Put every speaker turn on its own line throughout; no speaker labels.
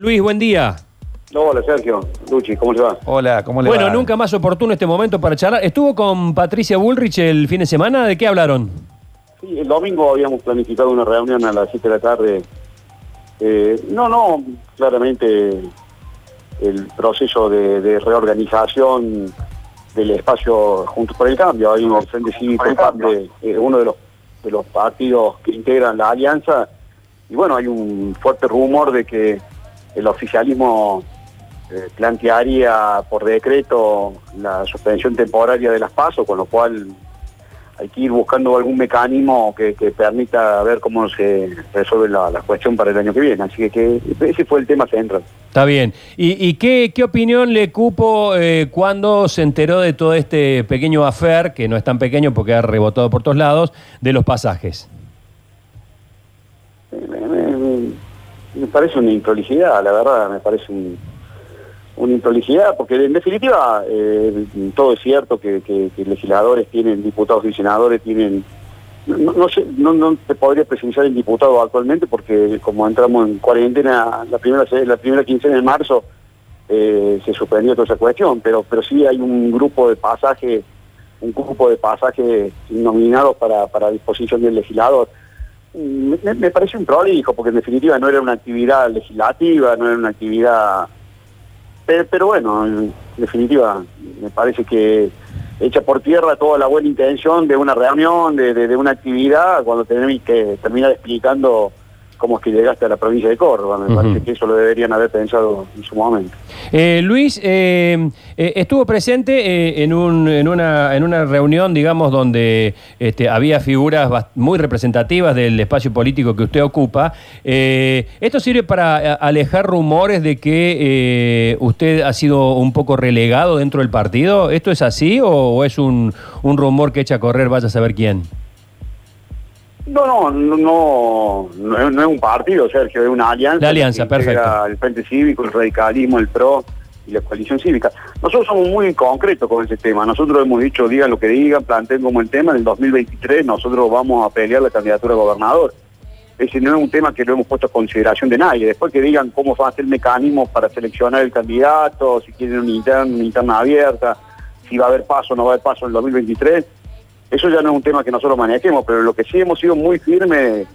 Luis, buen día.
Hola Sergio, Luchi, ¿cómo le va?
Hola, ¿cómo le
Bueno,
va?
nunca más oportuno este momento para charlar. ¿Estuvo con Patricia Bullrich el fin de semana? ¿De qué hablaron?
Sí, el domingo habíamos planificado una reunión a las 7 de la tarde. Eh, no, no, claramente el proceso de, de reorganización del espacio Juntos por el Cambio. Hay un Frente Cívico, eh, uno de los, de los partidos que integran la alianza. Y bueno, hay un fuerte rumor de que el oficialismo eh, plantearía por decreto la suspensión temporaria de las pasos, con lo cual hay que ir buscando algún mecanismo que, que permita ver cómo se resuelve la, la cuestión para el año que viene. Así que, que ese fue el tema central.
Está bien. ¿Y, y qué, qué opinión le cupo eh, cuando se enteró de todo este pequeño affair, que no es tan pequeño porque ha rebotado por todos lados, de los pasajes?
Me- me parece una improlijidad, la verdad, me parece un- una improlijidad, porque en definitiva eh, todo es cierto que, legisladores tienen, diputados y senadores tienen... No, sé, no, no te podría presenciar en diputado actualmente porque como entramos en cuarentena la primera la primera quincena de marzo eh, se suspendió toda esa cuestión, pero pero sí hay un grupo de pasajes, un grupo de pasajes nominados para, para disposición del legislador. Me, me- parece un prolijo, porque en definitiva no era una actividad legislativa, no era una actividad... Pero, bueno, en definitiva, me parece que echa por tierra toda la buena intención de una reunión, de, de- de una actividad, cuando tenemos que terminar explicando cómo es que llegaste a la provincia de Córdoba. Me parece que eso lo deberían haber pensado en su momento.
Eh, Luis, eh, eh, estuvo presente eh, en, un- en, una, en una reunión, digamos, donde este, había figuras muy representativas del espacio político que usted ocupa. Eh, ¿Esto sirve para alejar rumores de que eh, usted ha sido un poco relegado dentro del partido? ¿Esto es así o, o es un, un rumor que echa a correr, vaya a saber quién?
No, no, no, no, no es, un partido, Sergio, es una alianza.
La alianza, perfecto.
El Frente Cívico, el Radicalismo, el PRO y la coalición cívica. Nosotros somos muy concretos con ese tema. Nosotros hemos dicho, digan lo que digan, planteen como el tema, en el 2023 nosotros vamos a pelear la candidatura a gobernador. Ese no es un tema que lo hemos puesto a consideración de nadie. Después que digan cómo va a ser el mecanismo para seleccionar el candidato, si quieren una interna, una interna abierta, si va a haber paso o no va a haber paso en el 2023, eso ya no es un tema que nosotros manejemos, pero lo que sí hemos sido muy firmes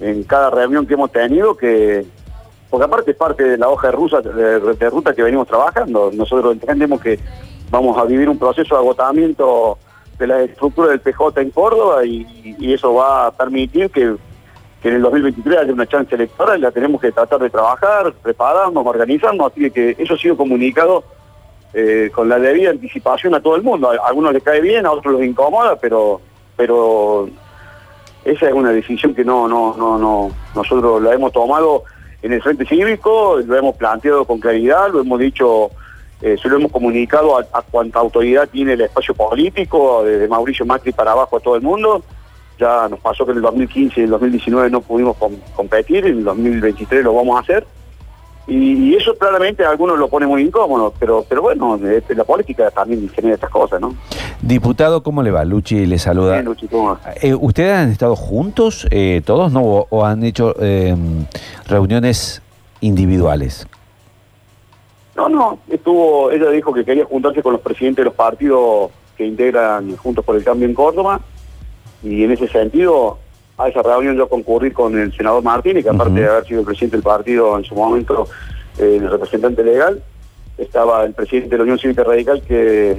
en cada reunión que hemos tenido, que porque aparte es parte de la hoja de, rusa, de, ruta que venimos trabajando. Nosotros entendemos que vamos a vivir un proceso de agotamiento de la estructura del PJ en Córdoba y, eso va a permitir que, que en el 2023 haya una chance electoral la tenemos que tratar de trabajar, prepararnos, organizarnos, así que eso ha sido comunicado eh, con la debida anticipación a todo el mundo. A algunos les cae bien, a otros los incomoda, pero pero esa es una decisión que no no no no nosotros la hemos tomado en el Frente Cívico, lo hemos planteado con claridad, lo hemos dicho, eh, se lo hemos comunicado a, cuanta autoridad tiene el espacio político, desde Mauricio Macri para abajo a todo el mundo. Ya nos pasó que en el 2015 y el 2019 no pudimos com- competir, en el 2023 lo vamos a hacer. Y, y eso claramente a algunos lo pone muy incómodo, pero pero bueno, eh, la política también genera estas cosas, ¿no?
Diputado, ¿cómo le va? Luchi le saluda.
Bien, Luchi, ¿cómo va?
Eh, ¿Ustedes han estado juntos, eh, todos, no? O, o han hecho eh, reuniones individuales?
No, no, estuvo, ella dijo que quería juntarse con los presidentes de los partidos que integran Juntos por el Cambio en Córdoba, y en ese sentido, a esa reunión yo concurrí con el senador Martínez, que aparte de haber sido el presidente del partido en su momento, eh, el representante legal, estaba el presidente de la Unión Cívica Radical, que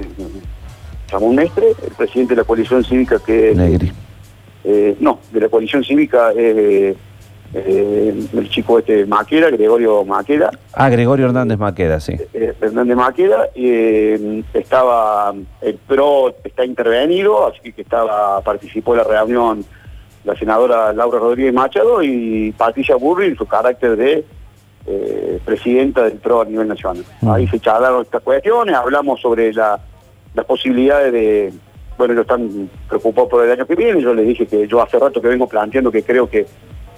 Ramón Mestre, el presidente de la coalición cívica, que
Negri.
eh, no, de la coalición cívica, eh, eh, el chico este Maquera, Gregorio Maquera,
Ah, Gregorio Hernández Maqueda, sí.
eh, Fernández Maqueda, eh, estaba el PRO está intervenido, así que estaba participó en la reunión la senadora Laura Rodríguez Machado y Patricia Burri en su carácter de eh, presidenta del PRO a nivel nacional.
Mm.
Ahí se charlaron estas cuestiones, hablamos sobre la, las posibilidades de, bueno, ellos están preocupados por el año que viene, yo les dije que yo hace rato que vengo planteando que creo que,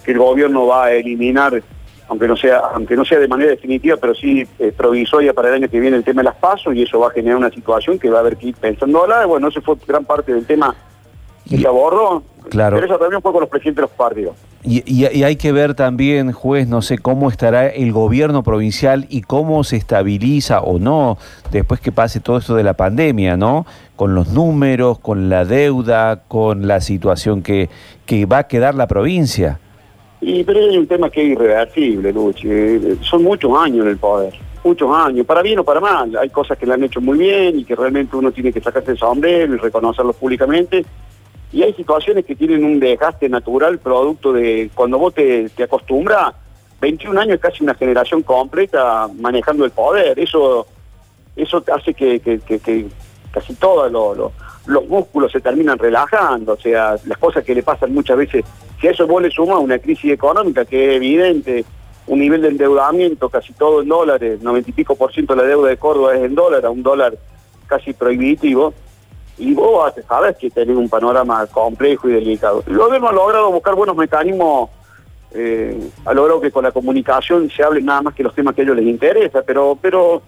que el gobierno va a eliminar aunque no sea aunque no sea de manera definitiva, pero sí eh, provisoria para el año que viene el tema de las pasos y eso va a generar una situación que va a haber que ir pensando ahora. Bueno, ese fue gran parte del tema que se abordó.
Claro.
Pero esa reunión fue con los presidentes de los partidos.
Y, y- y hay que ver también, juez, no sé cómo estará el gobierno provincial y cómo se estabiliza o no después que pase todo esto de la pandemia, ¿no? Con los números, con la deuda, con la situación que, que va a quedar la provincia.
Y pero hay un tema que es irreversible, Luchi. Son muchos años en el poder, muchos años, para bien o para mal. Hay cosas que le han hecho muy bien y que realmente uno tiene que sacarse el sombrero y reconocerlos públicamente. Y hay situaciones que tienen un desgaste natural producto de cuando vos te, acostumbras, 21 años es casi una generación completa manejando el poder. Eso eso hace que, casi todos lo- lo- los músculos se terminan relajando, o sea, las cosas que le pasan muchas veces, si a eso vos le sumas una crisis económica que es evidente, un nivel de endeudamiento casi todo en dólares, 90 y pico por ciento de la deuda de Córdoba es en dólar, a un dólar casi prohibitivo, y vos sabes que tenés un panorama complejo y delicado. El gobierno ha logrado buscar buenos mecanismos, eh, ha logrado que con la comunicación se hable nada más que los temas que a ellos les interesa, pero, pero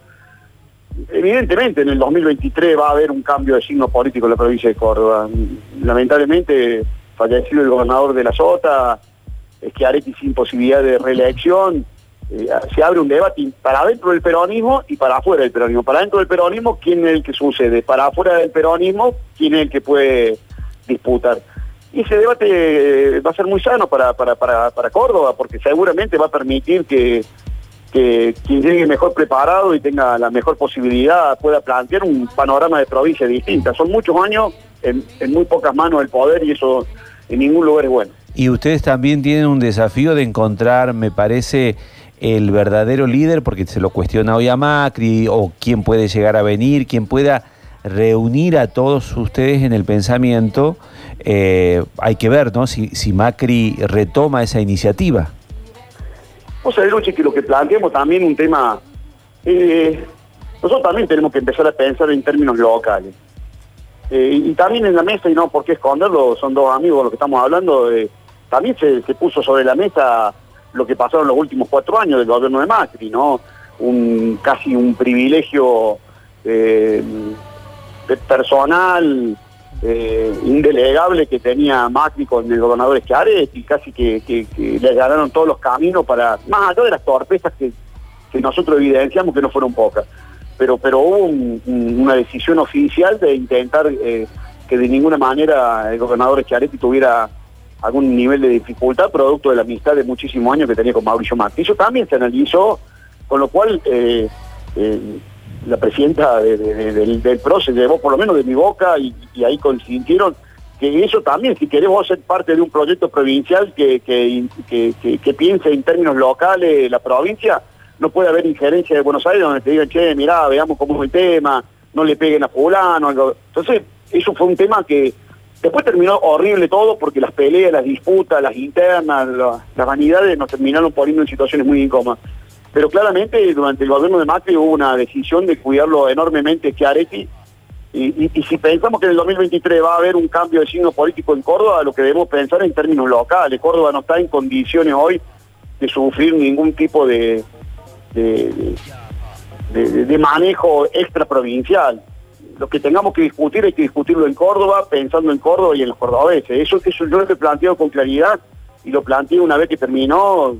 evidentemente en el 2023 va a haber un cambio de signo político en la provincia de Córdoba. Lamentablemente, fallecido el gobernador de la Sota, Schiaretti sin posibilidad de reelección, eh, se abre un debate para dentro del peronismo y para afuera del peronismo. Para dentro del peronismo, ¿quién es el que sucede? Para afuera del peronismo, ¿quién es el que puede disputar? Y ese debate eh, va a ser muy sano para, para, para, para Córdoba, porque seguramente va a permitir que, que quien llegue mejor preparado y tenga la mejor posibilidad pueda plantear un panorama de provincia distinta. Son muchos años en, en muy pocas manos el poder y eso en ningún lugar es bueno.
Y ustedes también tienen un desafío de encontrar, me parece, el verdadero líder, porque se lo cuestiona hoy a Macri, o quién puede llegar a venir, quién pueda reunir a todos ustedes en el pensamiento. Eh, hay que ver, ¿no? Si, si Macri retoma esa iniciativa.
Vos sabés, Luchi, que lo que planteamos también un tema, eh, nosotros también tenemos que empezar a pensar en términos locales. Eh, y, también en la mesa, y no por qué esconderlo, son dos amigos los que estamos hablando, también se, se puso sobre la mesa lo que pasaron los últimos cuatro años del gobierno de Macri, ¿no? Un, casi un privilegio eh, personal eh, indelegable que tenía Macri con el gobernador Schiaretti, casi que, que, que le ganaron todos los caminos para, más allá de las torpezas que, nosotros evidenciamos que no fueron pocas, pero, pero hubo un- un- una decisión oficial de intentar eh, que de ninguna manera el gobernador Schiaretti tuviera algún nivel de dificultad producto de la amistad de muchísimos años que tenía con Mauricio Macri. Eso también se analizó, con lo cual eh, eh, la presidenta de- de- de- del, del llevó por lo menos de mi boca y, ahí consintieron que eso también, si queremos ser parte de un proyecto provincial que, que, que- piense en términos locales la provincia, no puede haber injerencia de Buenos Aires donde te digan, che, mirá, veamos cómo es el tema, no le peguen a fulano. Entonces, eso fue un tema que después terminó horrible todo porque las peleas, las disputas, las internas, la- las vanidades nos terminaron poniendo en situaciones muy incómodas. Pero claramente durante el gobierno de Macri hubo una decisión de cuidarlo enormemente Schiaretti y, y- si pensamos que en el 2023 va a haber un cambio de signo político en Córdoba, lo que debemos pensar en términos locales. Córdoba no está en condiciones hoy de sufrir ningún tipo de, de- de- de manejo extraprovincial. Lo que tengamos que discutir hay que discutirlo en Córdoba, pensando en Córdoba y en los cordobeses. Eso, eso yo lo he planteado con claridad y lo planteé una vez que terminó,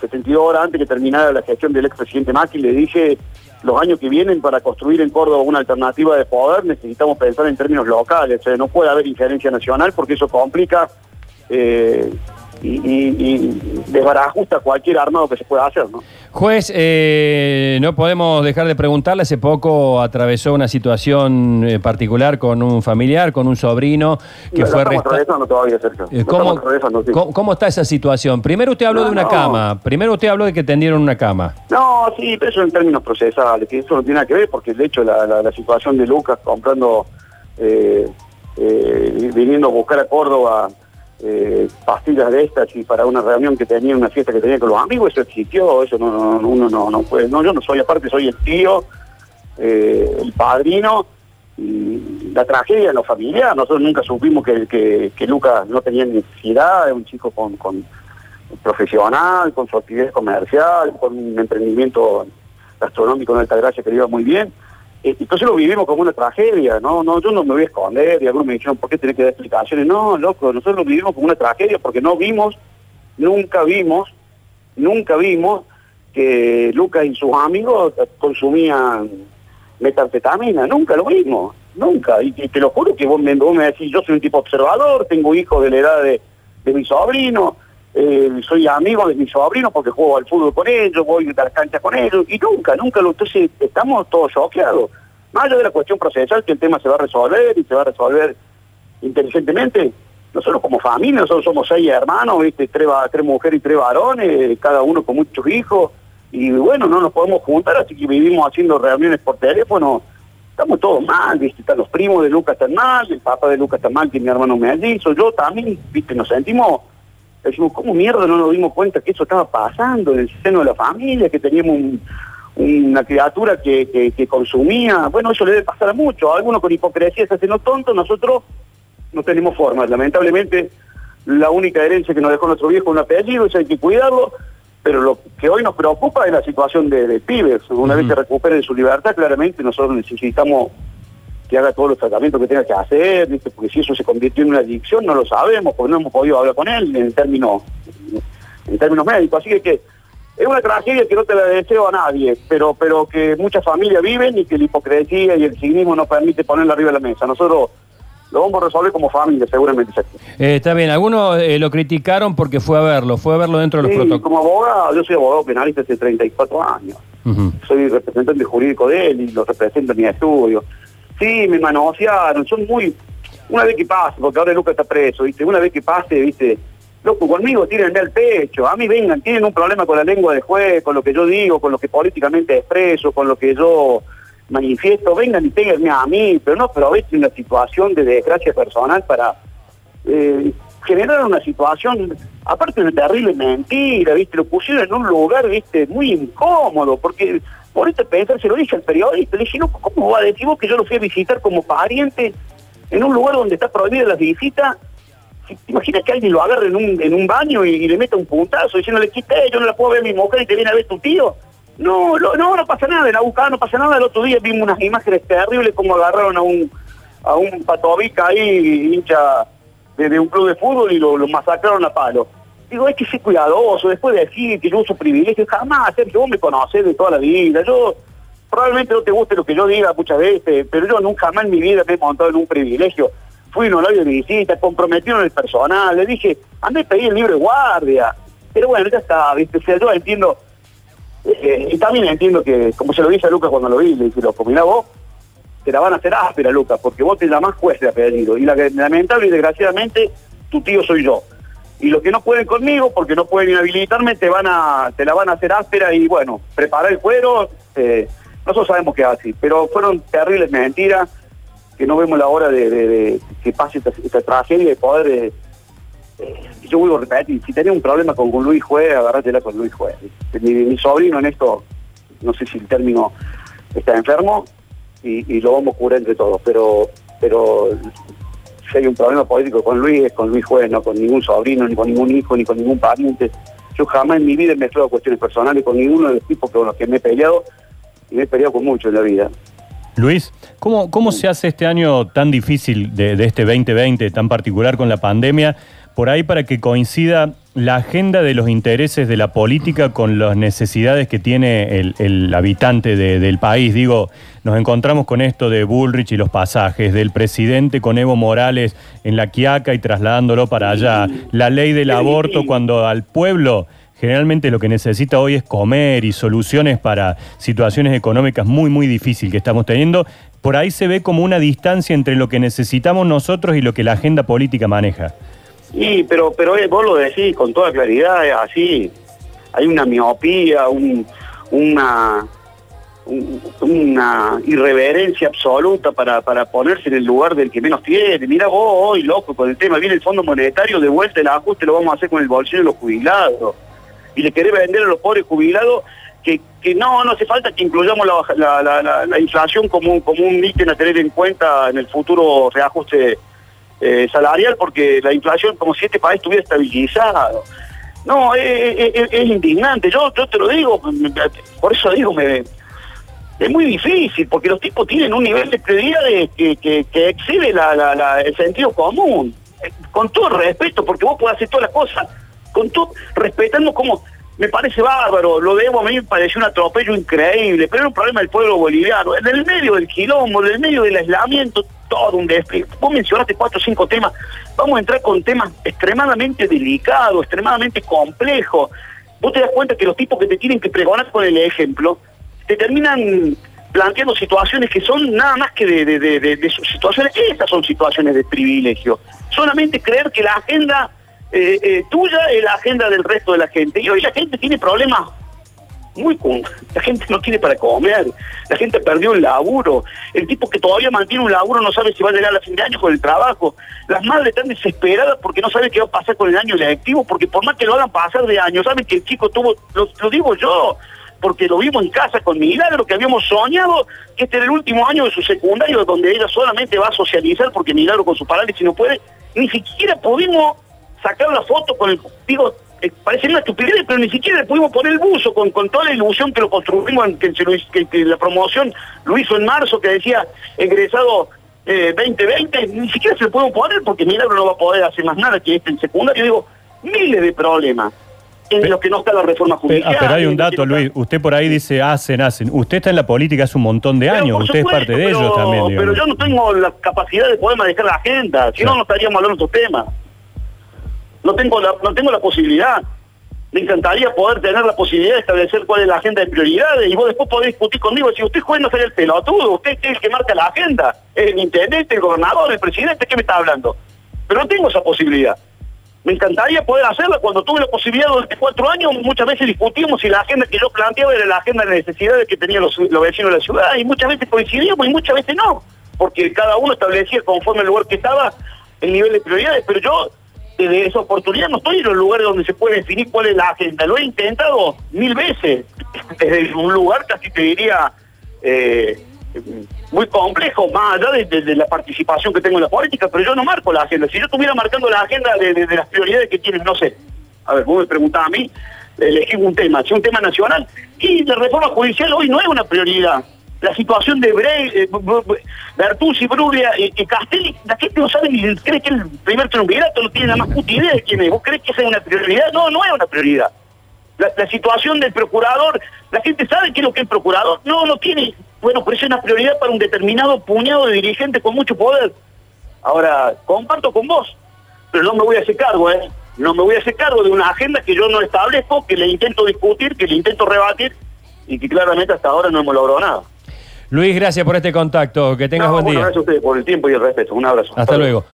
72 horas antes que terminara la gestión del expresidente Macri, le dije, los años que vienen para construir en Córdoba una alternativa de poder necesitamos pensar en términos locales, no puede haber injerencia nacional porque eso complica eh, y, y- y desbarajusta cualquier armado que se pueda hacer, ¿no?
Juez, eh, no podemos dejar de preguntarle, hace poco atravesó una situación eh, particular con un familiar, con un sobrino que fue arrestado.
atravesando todavía, Sergio.
Eh, ¿Cómo,
estamos atravesando, sí.
cómo- cómo está esa situación? Primero usted habló
No,
de una
no.
cama, primero usted habló de que tendieron una cama.
No, sí, pero eso en términos procesales, que eso no tiene nada que ver, porque de hecho la, la- la situación de Lucas comprando, eh, eh, viniendo a buscar a Córdoba eh, pastillas de estas y para una reunión que tenía, una fiesta que tenía con los amigos, eso existió, eso no, no, no, uno no, no puede, no, yo no soy aparte, soy el tío, eh, el padrino, y la tragedia en lo familiar, nosotros nunca supimos que, que, que Lucas no tenía necesidad, es un chico con, con profesional, con su actividad comercial, con un emprendimiento gastronómico en Altagracia que le iba muy bien. Eh, Entonces lo vivimos como una tragedia, no, no, yo no me voy a esconder y algunos me dijeron, ¿por qué tenés que dar explicaciones? No, loco, nosotros lo vivimos como una tragedia porque no vimos nunca vimos, nunca vimos que Lucas y sus amigos consumían metanfetamina, nunca lo vimos, nunca. Y, te lo juro que vos me, vos me decís, yo soy un tipo observador, tengo hijos de la edad de, mi sobrino, eh, soy amigo de mis sobrinos porque juego al fútbol con ellos, voy a las canchas con ellos, y nunca, nunca lo... Entonces estamos todos choqueados. Más allá de la cuestión procesal, que el tema se va a resolver y se va a resolver inteligentemente, nosotros como familia, nosotros somos seis hermanos, ¿viste? Tres, tres mujeres y tres varones, cada uno con muchos hijos, y bueno, no nos podemos juntar, así que vivimos haciendo reuniones por teléfono, estamos todos mal, ¿viste? Están los primos de Lucas están mal, el papá de Lucas está mal, que mi hermano me ha dicho, yo también, ¿viste? Nos sentimos, decimos, ¿cómo mierda no nos dimos cuenta que eso estaba pasando en el seno de la familia, que teníamos una criatura que, que, consumía? Bueno, eso le debe pasar a muchos, algunos con hipocresía se hacen los tontos, nosotros no tenemos forma, lamentablemente la única herencia que nos dejó nuestro viejo es un apellido, eso hay que cuidarlo, pero lo que hoy nos preocupa es la situación de, pibes. Una vez que recuperen su libertad, claramente nosotros necesitamos que haga todos los tratamientos que tenga que hacer, porque si eso se convirtió en una adicción no lo sabemos, porque no hemos podido hablar con él en términos, en términos médicos. Así que, es una tragedia que no te la deseo a nadie, pero, pero que muchas familias viven y que la hipocresía y el cinismo no permite ponerla arriba de la mesa. Nosotros lo vamos a resolver como familia, seguramente.
Eh, está bien, algunos eh, lo criticaron porque fue a verlo, fue a verlo dentro de los protocolos.
como abogado, yo soy abogado penalista hace 34 años. Soy representante jurídico de él y lo represento en mi estudio. Sí, me manosearon, son muy... Una vez que pase, porque ahora Lucas está preso, ¿viste? Una vez que pase, ¿viste? Loco, conmigo tírenme al pecho, a mí vengan, tienen un problema con la lengua de juez, con lo que yo digo, con lo que políticamente expreso, con lo que yo manifiesto, vengan y péguenme a mí, pero no aprovechen una situación de desgracia personal para eh, generar una situación, aparte de una terrible mentira, ¿viste? Lo pusieron en un lugar, ¿viste? Muy incómodo, porque por este pensar, se lo dije al periodista, le dije, no, ¿cómo va a decir vos que yo lo fui a visitar como pariente en un lugar donde está prohibida la visita? ¿Te imaginas que alguien lo agarre en un, en un baño y, le meta un puntazo diciéndole, quité, yo no la puedo ver a mi mujer y te viene a ver tu tío? No, no, no, pasa nada, en la buscada no pasa nada. El otro día vimos unas imágenes terribles como agarraron a un a un patovica ahí, hincha de, un club de fútbol y lo, masacraron a palo. Digo, hay que ser cuidadoso, después de decir que yo uso privilegios, jamás, Sergio, vos me conocés de toda la vida. Yo probablemente no te guste lo que yo diga muchas veces, pero yo nunca más en mi vida me he montado en un privilegio. Fui un horario de visita, comprometieron el personal, le dije, andé a pedir el libro de guardia. Pero bueno, ya está, ¿viste? O sea, yo entiendo eh, y también entiendo que, como se lo dije a Lucas cuando lo vi, le dije, lo combinás vos, te la van a hacer áspera, Lucas, porque vos te llamás juez de apellido. Y la, lamentable y desgraciadamente, tu tío soy yo. Y los que no pueden conmigo, porque no pueden inhabilitarme, te van a, te la van a hacer áspera y bueno, preparar el cuero, eh, nosotros sabemos que es así, pero fueron terribles mentiras, que no vemos la hora de, que pase esta, tragedia de poder eh, yo vuelvo a repetir, si tenés un problema con, Luis Juez, agarrátela con Luis Juez. Mi, sobrino en esto, no sé si el término está enfermo y, lo vamos a cubrir entre todos, pero pero si hay un problema político con Luis, es con Luis Juez, no con ningún sobrino, ni con ningún hijo, ni con ningún pariente. Yo jamás en mi vida he mezclado cuestiones personales con ninguno de los tipos con los que me he peleado, y me he peleado con mucho en la vida.
Luis, ¿cómo, cómo se hace este año tan difícil de, de este 2020, tan particular con la pandemia? por ahí para que coincida la agenda de los intereses de la política con las necesidades que tiene el, habitante del país. Digo, nos encontramos con esto de Bullrich y los pasajes, del presidente con Evo Morales en la Quiaca y trasladándolo para allá, la ley del aborto cuando al pueblo generalmente lo que necesita hoy es comer y soluciones para situaciones económicas muy, muy difíciles que estamos teniendo. Por ahí se ve como una distancia entre lo que necesitamos nosotros y lo que la agenda política maneja.
Sí, pero, pero eh, vos lo decís con toda claridad, así. Hay una miopía, una, una irreverencia absoluta para, para ponerse en el lugar del que menos tiene. Mira vos hoy, loco, con el tema, viene el Fondo Monetario, de vuelta el ajuste lo vamos a hacer con el bolsillo de los jubilados. Y le querés vender a los pobres jubilados que, que no, no hace falta que incluyamos la, la, la, inflación como, como un ítem a tener en cuenta en el futuro reajuste eh, salarial porque la inflación como si este país estuviera estabilizado. No, es, indignante, yo, yo te lo digo, por eso digo, me, es muy difícil, porque los tipos tienen un nivel de prioridad que, que, excede el sentido común. Con todo respeto, porque vos podés hacer todas las cosas con todo, respetando como me parece bárbaro, lo de Evo a mí me pareció un atropello increíble, pero era un problema del pueblo boliviano. En el medio del quilombo, en el medio del aislamiento, todo un despliegue. Vos mencionaste cuatro o cinco temas, vamos a entrar con temas extremadamente delicados, extremadamente complejos. Vos te das cuenta que los tipos que te tienen que pregonar con el ejemplo, te terminan planteando situaciones que son nada más que de, de, de, de situaciones, esas son situaciones de privilegio. Solamente creer que la agenda eh, eh, tuya es la agenda del resto de la gente. Y hoy la gente tiene problemas muy con la gente no tiene para comer, la gente perdió el laburo, el tipo que todavía mantiene un laburo no sabe si va a llegar a fin de año con el trabajo, las madres están desesperadas porque no saben qué va a pasar con el año electivo, porque por más que lo hagan pasar de año, saben que el chico tuvo, lo, lo digo yo, porque lo vimos en casa con Milagro, que habíamos soñado que este era el último año de su secundario, donde ella solamente va a socializar porque Milagro con su parálisis no puede, ni siquiera pudimos sacar la foto con el, digo, eh, parece una estupidez, pero ni siquiera le pudimos poner el buzo con, con toda la ilusión que lo construimos, que, se lo hizo- que- que la promoción lo hizo en marzo, que decía egresado eh, 2020, ni siquiera se lo podemos poner porque Milagro no va a poder hacer más nada que este en secundario. Digo, miles de problemas en los que no está la reforma
Pe-
judicial.
ah, pero hay un dato, Luis. Usted por ahí dice hacen, hacen. Usted está en la política hace un montón de
Pero,
años. Usted es parte de
pero-
ellos también.
Pero
digamos.
yo no tengo la capacidad de poder manejar la agenda, si no, no estaríamos hablando de estos temas. No tengo la, no tengo la posibilidad. Me encantaría poder tener la posibilidad de establecer cuál es la agenda de prioridades y vos después podés discutir conmigo. Si usted juega no ser el pelotudo, usted es el que marca la agenda, el intendente, el gobernador, el presidente, ¿qué me está hablando? Pero no tengo esa posibilidad. Me encantaría poder hacerla. Cuando tuve la posibilidad durante cuatro años, muchas veces discutimos si la agenda que yo planteaba era la agenda de necesidades que tenían los, los vecinos de la ciudad. Y muchas veces coincidíamos y muchas veces no. Porque cada uno establecía conforme el lugar que estaba el nivel de prioridades. Pero yo, desde esa oportunidad, no estoy en los lugares donde se puede definir cuál es la agenda. Lo he intentado mil veces. Desde un lugar casi te diría... eh, muy complejo, más allá de, de- de la participación que tengo en la política, pero yo no marco la agenda. Si yo estuviera marcando la agenda de, de- de las prioridades que tienen, no sé, a ver, vos me preguntás a mí, elegí un tema, si un tema nacional, y la reforma judicial hoy no es una prioridad. La situación de Brey, eh, Bertuzzi, Bruglia y, y Castelli, la gente no sabe ni cree que el primer triunvirato no tiene la más puta idea de quién es. ¿Vos crees que esa es una prioridad? No, no es una prioridad. La, situación del procurador, la gente sabe qué es lo que es procurador. No, no tiene. Bueno, pero es una prioridad para un determinado puñado de dirigentes con mucho poder. Ahora, comparto con vos, pero no me voy a hacer cargo, ¿eh? No me voy a hacer cargo de una agenda que yo no establezco, que le intento discutir, que le intento rebatir y que claramente hasta ahora no hemos logrado nada.
Luis, gracias por este contacto. Que tengas
No,
buen día.
gracias a ustedes por el tiempo y el respeto. Un abrazo.
Hasta luego.